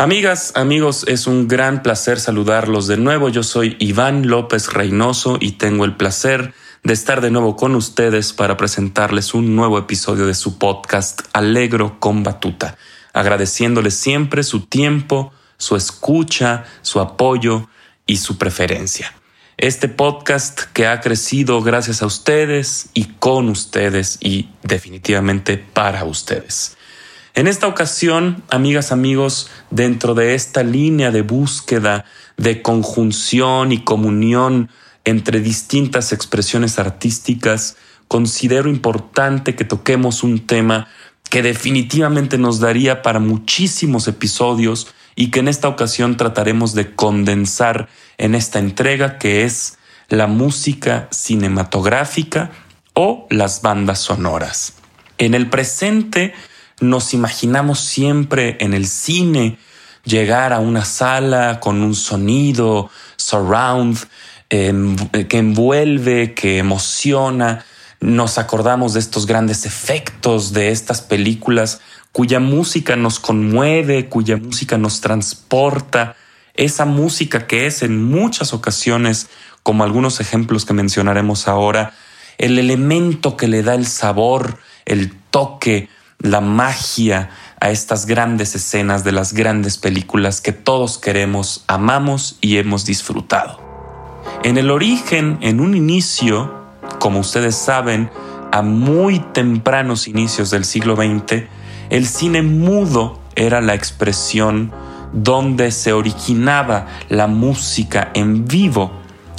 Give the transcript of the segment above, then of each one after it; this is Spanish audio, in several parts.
Amigas, amigos, es un gran placer saludarlos de nuevo. Yo soy Iván López Reynoso y tengo el placer de estar de nuevo con ustedes para presentarles un nuevo episodio de su podcast Alegro con Batuta, agradeciéndoles siempre su tiempo, su escucha, su apoyo y su preferencia. Este podcast que ha crecido gracias a ustedes y con ustedes y definitivamente para ustedes. En esta ocasión, amigas, amigos, dentro de esta línea de búsqueda, de conjunción y comunión entre distintas expresiones artísticas, considero importante que toquemos un tema que definitivamente nos daría para muchísimos episodios y que en esta ocasión trataremos de condensar en esta entrega que es la música cinematográfica o las bandas sonoras. En el presente nos imaginamos siempre en el cine llegar a una sala con un sonido surround em, que envuelve, que emociona. Nos acordamos de estos grandes efectos de estas películas cuya música nos conmueve, cuya música nos transporta. Esa música que es en muchas ocasiones, como algunos ejemplos que mencionaremos ahora, el elemento que le da el sabor, el toque, la magia a estas grandes escenas de las grandes películas que todos queremos, amamos y hemos disfrutado. En el origen, en un inicio, como ustedes saben, a muy tempranos inicios del siglo XX, el cine mudo era la expresión donde se originaba la música en vivo.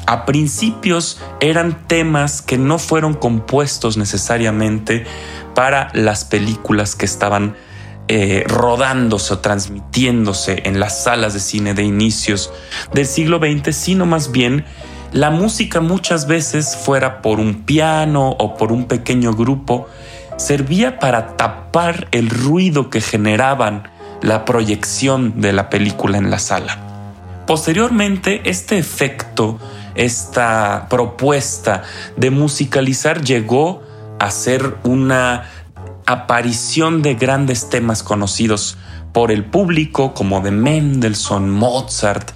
A principios eran temas que no fueron compuestos necesariamente para las películas que estaban eh, rodándose o transmitiéndose en las salas de cine de inicios del siglo XX, sino más bien la música muchas veces fuera por un piano o por un pequeño grupo, servía para tapar el ruido que generaban la proyección de la película en la sala. Posteriormente, este efecto, esta propuesta de musicalizar llegó hacer una aparición de grandes temas conocidos por el público como de Mendelssohn, Mozart,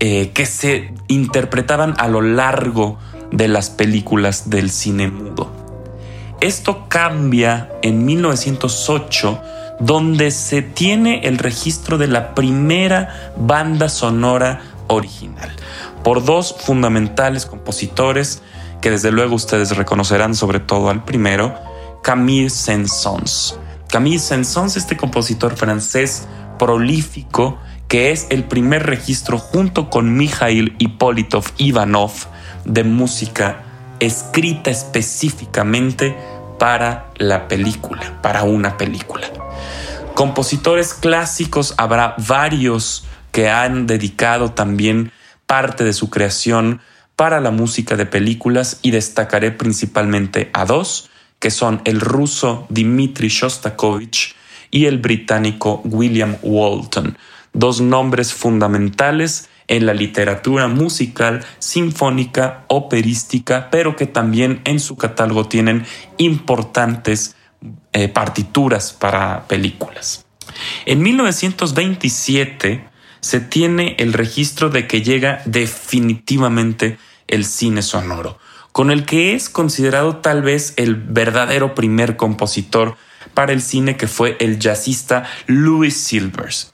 eh, que se interpretaban a lo largo de las películas del cine mudo. Esto cambia en 1908, donde se tiene el registro de la primera banda sonora original, por dos fundamentales compositores que desde luego ustedes reconocerán sobre todo al primero, Camille Saint-Saëns. Camille Saint-Saëns, este compositor francés prolífico, que es el primer registro junto con Mikhail Hipólitov Ivanov de música escrita específicamente para la película, para una película. Compositores clásicos habrá varios que han dedicado también parte de su creación para la música de películas y destacaré principalmente a dos, que son el ruso Dmitri Shostakovich y el británico William Walton, dos nombres fundamentales en la literatura musical, sinfónica, operística, pero que también en su catálogo tienen importantes eh, partituras para películas. En 1927 se tiene el registro de que llega definitivamente el cine sonoro, con el que es considerado tal vez el verdadero primer compositor para el cine que fue el jazzista Louis Silvers.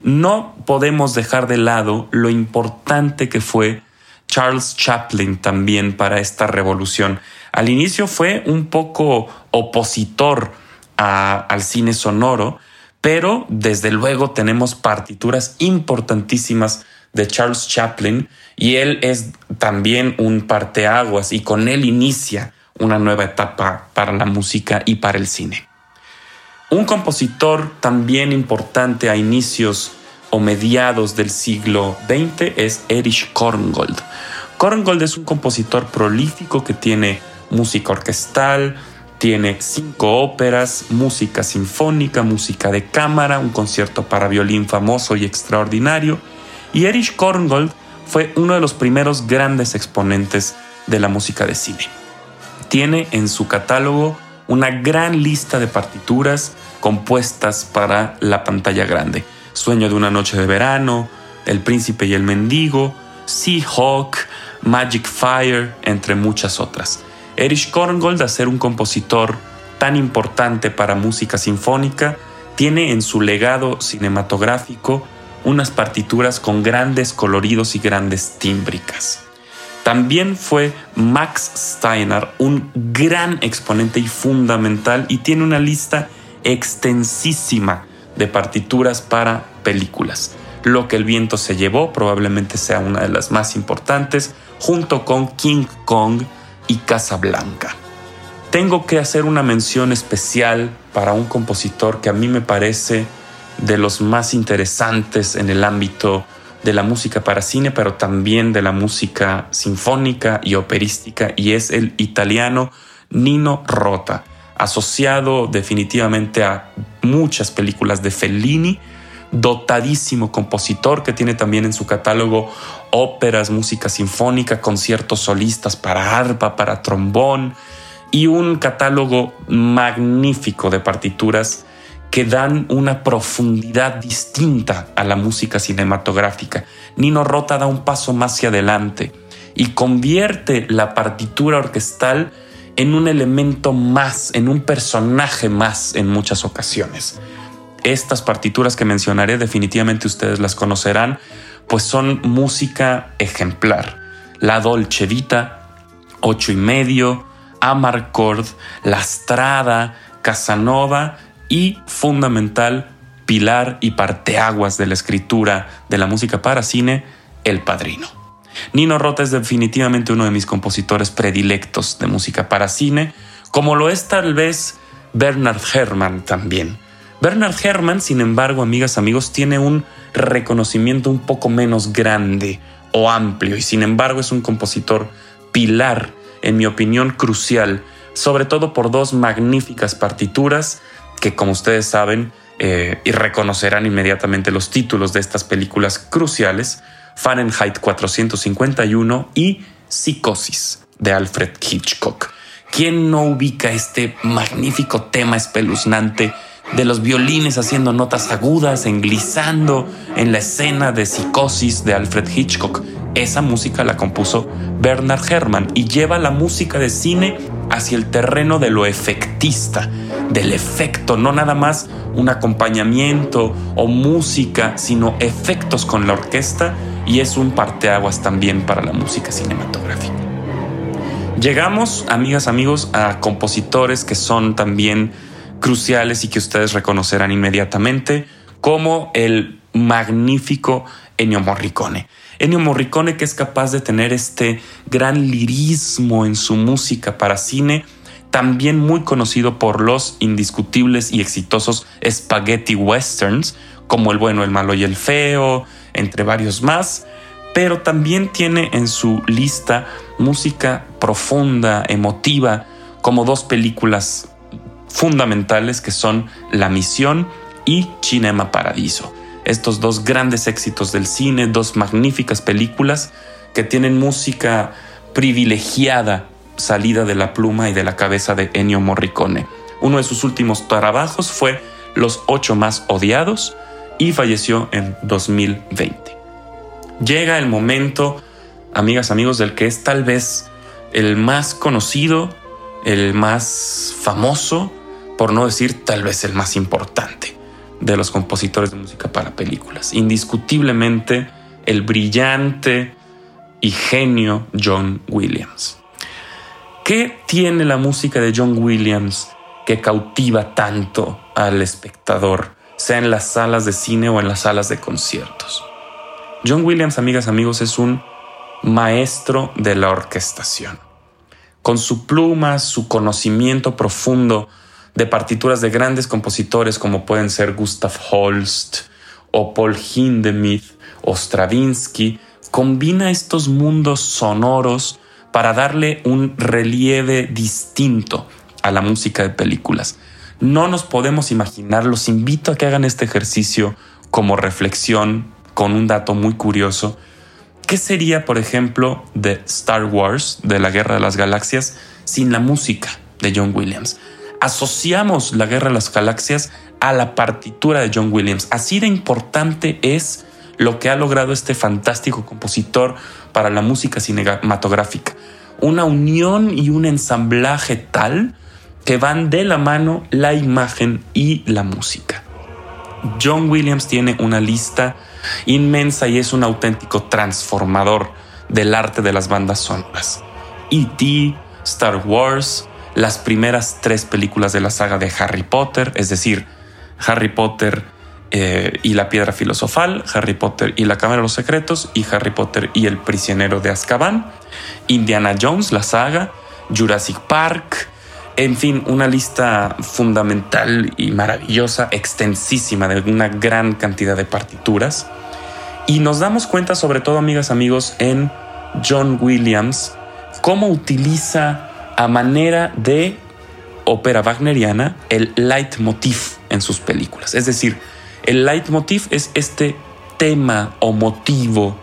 No podemos dejar de lado lo importante que fue Charles Chaplin también para esta revolución. Al inicio fue un poco opositor al cine sonoro, pero desde luego tenemos partituras importantísimas de Charles Chaplin y él es también un parteaguas y con él inicia una nueva etapa para la música y para el cine. Un compositor también importante a inicios o mediados del siglo XX es Erich Korngold. Korngold es un compositor prolífico que tiene música orquestal, tiene cinco óperas, música sinfónica, música de cámara, un concierto para violín famoso y extraordinario. Y Erich Korngold fue uno de los primeros grandes exponentes de la música de cine. Tiene en su catálogo una gran lista de partituras compuestas para la pantalla grande. Sueño de una noche de verano, El príncipe y el mendigo, Sea Hawk, Magic Fire, entre muchas otras. Erich Korngold, a ser un compositor tan importante para música sinfónica, tiene en su legado cinematográfico unas partituras con grandes coloridos y grandes tímbricas. También fue Max Steiner un gran exponente y fundamental y tiene una lista extensísima de partituras para películas. Lo que el viento se llevó probablemente sea una de las más importantes, junto con King Kong y Casablanca. Tengo que hacer una mención especial para un compositor que a mí me parece de los más interesantes en el ámbito de la música para cine, pero también de la música sinfónica y operística, y es el italiano Nino Rota, asociado definitivamente a muchas películas de Fellini, dotadísimo compositor que tiene también en su catálogo óperas, música sinfónica, conciertos solistas para arpa, para trombón y un catálogo magnífico de partituras que dan una profundidad distinta a la música cinematográfica. Nino Rota da un paso más hacia adelante y convierte la partitura orquestal en un elemento más, en un personaje más en muchas ocasiones. Estas partituras que mencionaré definitivamente ustedes las conocerán, pues son música ejemplar. La Dolce Vita, Ocho y medio, Amarcord, La Strada, Casanova y fundamental pilar y parteaguas de la escritura de la música para cine, El Padrino. Nino Rota es definitivamente uno de mis compositores predilectos de música para cine, como lo es tal vez Bernard Herrmann también. Bernard Herrmann, sin embargo, amigas, amigos, tiene un reconocimiento un poco menos grande o amplio y sin embargo es un compositor pilar, en mi opinión, crucial, sobre todo por dos magníficas partituras que como ustedes saben eh, y reconocerán inmediatamente los títulos de estas películas cruciales, Fahrenheit 451 y Psicosis de Alfred Hitchcock. ¿Quién no ubica este magnífico tema espeluznante de los violines haciendo notas agudas, englizando en la escena de Psicosis de Alfred Hitchcock? Esa música la compuso Bernard Herrmann y lleva la música de cine hacia el terreno de lo efectista, del efecto, no nada más un acompañamiento o música, sino efectos con la orquesta y es un parteaguas también para la música cinematográfica. Llegamos, amigas, amigos, a compositores que son también cruciales y que ustedes reconocerán inmediatamente, como el magnífico Ennio Morricone. Ennio Morricone que es capaz de tener este gran lirismo en su música para cine, también muy conocido por los indiscutibles y exitosos spaghetti westerns, como El bueno, el malo y el feo, entre varios más, pero también tiene en su lista música profunda, emotiva, como dos películas fundamentales que son La Misión y Cinema Paradiso estos dos grandes éxitos del cine, dos magníficas películas que tienen música privilegiada salida de la pluma y de la cabeza de Ennio Morricone. Uno de sus últimos trabajos fue Los ocho más odiados y falleció en 2020. Llega el momento, amigas, amigos, del que es tal vez el más conocido, el más famoso, por no decir tal vez el más importante de los compositores de música para películas. Indiscutiblemente el brillante y genio John Williams. ¿Qué tiene la música de John Williams que cautiva tanto al espectador, sea en las salas de cine o en las salas de conciertos? John Williams, amigas, amigos, es un maestro de la orquestación. Con su pluma, su conocimiento profundo de partituras de grandes compositores como pueden ser Gustav Holst o Paul Hindemith o Stravinsky, combina estos mundos sonoros para darle un relieve distinto a la música de películas. No nos podemos imaginar, los invito a que hagan este ejercicio como reflexión con un dato muy curioso. ¿Qué sería, por ejemplo, de Star Wars, de la Guerra de las Galaxias, sin la música de John Williams? Asociamos la Guerra de las Galaxias a la partitura de John Williams. Así de importante es lo que ha logrado este fantástico compositor para la música cinematográfica. Una unión y un ensamblaje tal que van de la mano la imagen y la música. John Williams tiene una lista inmensa y es un auténtico transformador del arte de las bandas sonoras. E.T., Star Wars, las primeras tres películas de la saga de Harry Potter, es decir, Harry Potter eh, y la piedra filosofal, Harry Potter y la cámara de los secretos y Harry Potter y el prisionero de Azkaban, Indiana Jones, la saga, Jurassic Park, en fin, una lista fundamental y maravillosa, extensísima, de una gran cantidad de partituras. Y nos damos cuenta, sobre todo, amigas, amigos, en John Williams, cómo utiliza a manera de ópera wagneriana el leitmotiv en sus películas. Es decir, el leitmotiv es este tema o motivo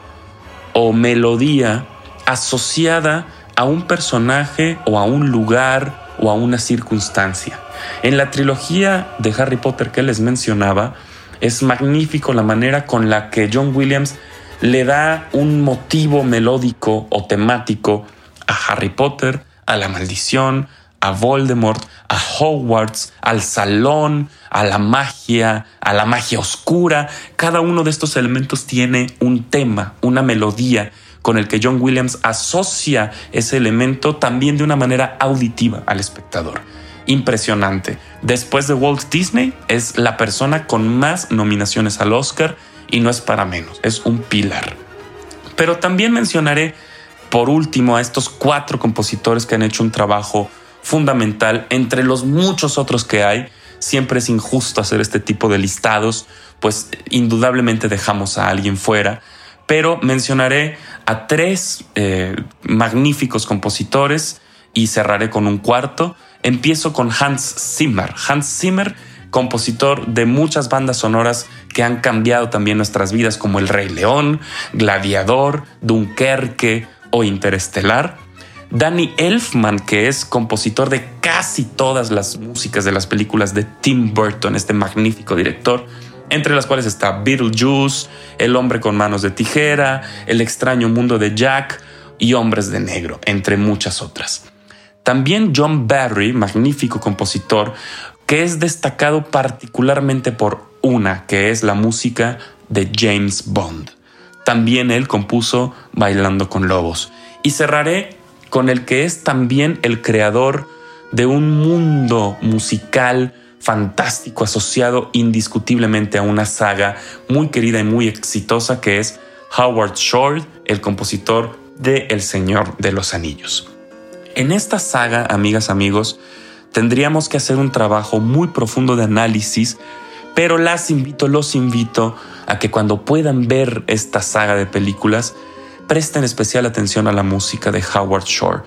o melodía asociada a un personaje o a un lugar o a una circunstancia. En la trilogía de Harry Potter que les mencionaba, es magnífico la manera con la que John Williams le da un motivo melódico o temático a Harry Potter, a la maldición, a Voldemort, a Hogwarts, al salón, a la magia, a la magia oscura. Cada uno de estos elementos tiene un tema, una melodía con el que John Williams asocia ese elemento también de una manera auditiva al espectador. Impresionante. Después de Walt Disney, es la persona con más nominaciones al Oscar y no es para menos, es un pilar. Pero también mencionaré por último a estos cuatro compositores que han hecho un trabajo fundamental entre los muchos otros que hay. Siempre es injusto hacer este tipo de listados, pues indudablemente dejamos a alguien fuera, pero mencionaré a tres eh, magníficos compositores y cerraré con un cuarto. Empiezo con Hans Zimmer. Hans Zimmer, compositor de muchas bandas sonoras que han cambiado también nuestras vidas, como El Rey León, Gladiador, Dunkerque o Interestelar. Danny Elfman, que es compositor de casi todas las músicas de las películas de Tim Burton, este magnífico director entre las cuales está Beetlejuice, El hombre con manos de tijera, El extraño mundo de Jack y Hombres de Negro, entre muchas otras. También John Barry, magnífico compositor, que es destacado particularmente por una, que es la música de James Bond. También él compuso Bailando con Lobos. Y cerraré con el que es también el creador de un mundo musical fantástico asociado indiscutiblemente a una saga muy querida y muy exitosa que es Howard Shore, el compositor de El Señor de los Anillos. En esta saga, amigas, amigos, tendríamos que hacer un trabajo muy profundo de análisis, pero las invito, los invito a que cuando puedan ver esta saga de películas, presten especial atención a la música de Howard Shore.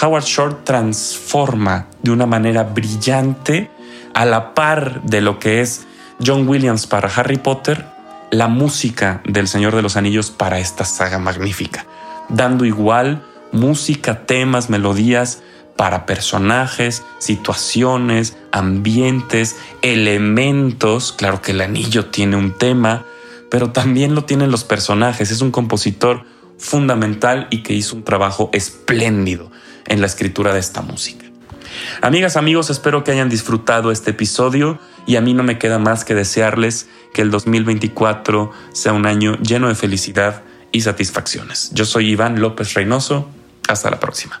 Howard Shore transforma de una manera brillante a la par de lo que es John Williams para Harry Potter, la música del Señor de los Anillos para esta saga magnífica, dando igual música, temas, melodías para personajes, situaciones, ambientes, elementos. Claro que el anillo tiene un tema, pero también lo tienen los personajes. Es un compositor fundamental y que hizo un trabajo espléndido en la escritura de esta música. Amigas, amigos, espero que hayan disfrutado este episodio y a mí no me queda más que desearles que el 2024 sea un año lleno de felicidad y satisfacciones. Yo soy Iván López Reynoso. Hasta la próxima.